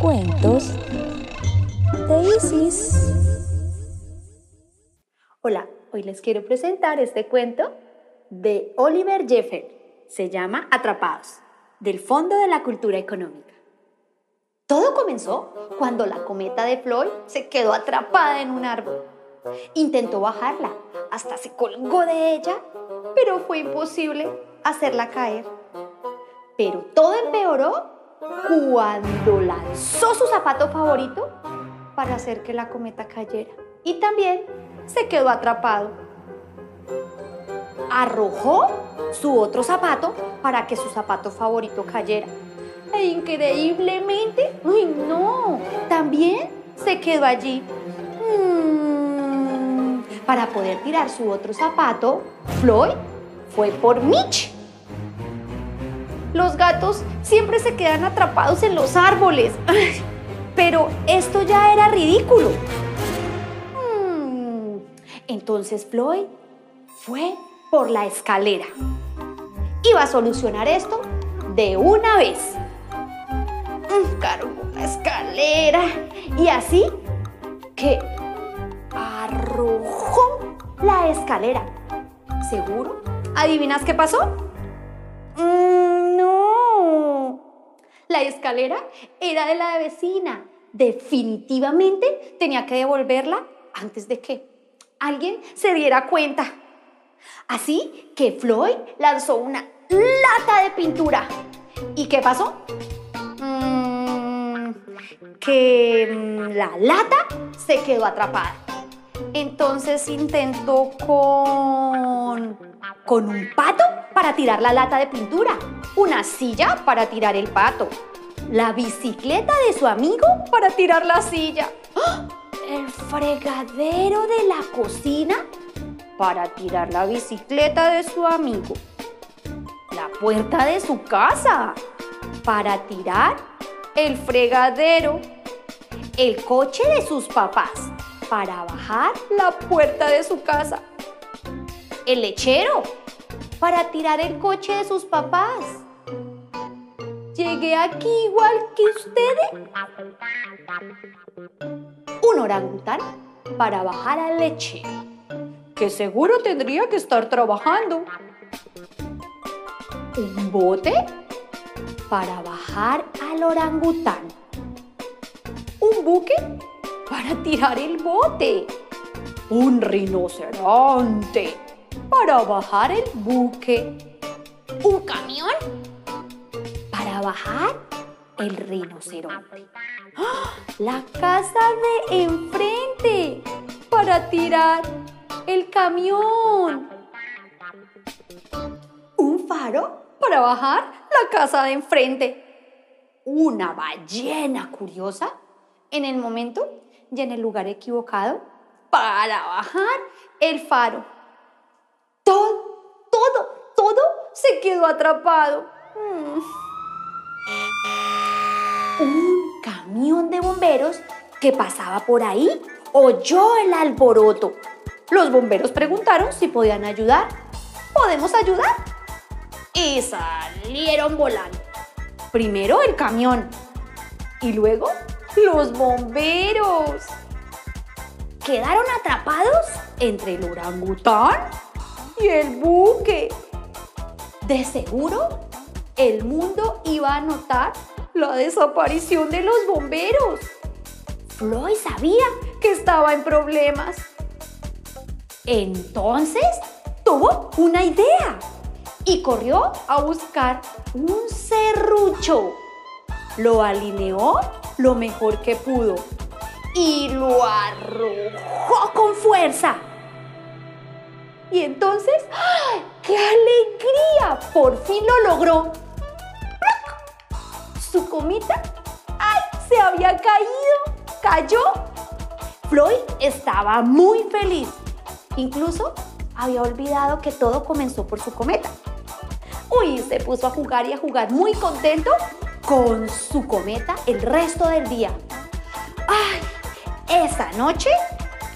Cuentos de Isis. Hola, hoy les quiero presentar este cuento de Oliver Jeffer. Se llama Atrapados, del Fondo de la Cultura Económica. Todo comenzó cuando la cometa de Floyd se quedó atrapada en un árbol. Intentó bajarla, hasta se colgó de ella, pero fue imposible hacerla caer. Pero todo empeoró cuando lanzó su zapato favorito para hacer que la cometa cayera. Y también se quedó atrapado. Arrojó su otro zapato para que su zapato favorito cayera. E increíblemente, ¡ay no! También se quedó allí. Mm, para poder tirar su otro zapato, Floyd fue por Mitch. Los gatos siempre se quedan atrapados en los árboles. Pero esto ya era ridículo. Mm, entonces Floyd fue por la escalera. Iba a solucionar esto de una vez. Mm, cargó la escalera y así que arrojó la escalera. ¿Seguro? ¿Adivinas qué pasó? La escalera era de la vecina. Definitivamente tenía que devolverla antes de que alguien se diera cuenta. Así que Floyd lanzó una lata de pintura. ¿Y qué pasó? Mm, que mm, la lata se quedó atrapada. Entonces intentó con, con un pato para tirar la lata de pintura, una silla para tirar el pato, la bicicleta de su amigo para tirar la silla, el fregadero de la cocina para tirar la bicicleta de su amigo, la puerta de su casa para tirar el fregadero, el coche de sus papás para bajar la puerta de su casa, el lechero para tirar el coche de sus papás. Llegué aquí igual que ustedes. Un orangután para bajar al lechero, que seguro tendría que estar trabajando. Un bote para bajar al orangután. Un buque para tirar el bote. Un rinoceronte para bajar el buque. Un camión para bajar el rinoceronte. ¡Ah! La casa de enfrente para tirar el camión. Un faro para bajar la casa de enfrente. Una ballena curiosa en el momento y en el lugar equivocado para bajar el faro. Todo, todo, todo se quedó atrapado. Mm. Un camión de bomberos que pasaba por ahí oyó el alboroto. Los bomberos preguntaron si podían ayudar. ¿Podemos ayudar? Y salieron volando. Primero el camión y luego los bomberos. Quedaron atrapados entre el orangután y el buque. De seguro, el mundo iba a notar la desaparición de los bomberos. Floyd sabía que estaba en problemas. Entonces, tuvo una idea y corrió a buscar un serrucho. Lo alineó lo mejor que pudo y lo arrojó con fuerza. Y entonces, ¡ay, ¡qué alegría! Por fin lo logró. Su comita, ¡ay! Se había caído, cayó. Floyd estaba muy feliz. Incluso había olvidado que todo comenzó por su cometa. Uy, se puso a jugar y a jugar muy contento con su cometa el resto del día. ¡Ay! Esa noche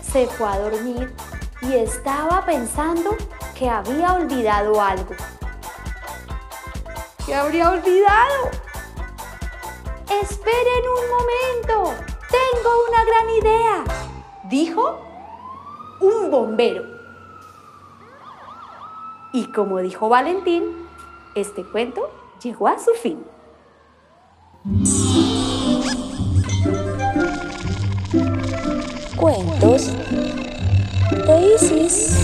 se fue a dormir y estaba pensando que había olvidado algo. ¿Qué habría olvidado? Esperen un momento, tengo una gran idea, dijo un bombero. Y como dijo Valentín, este cuento llegó a su fin. Cuentos de Isis.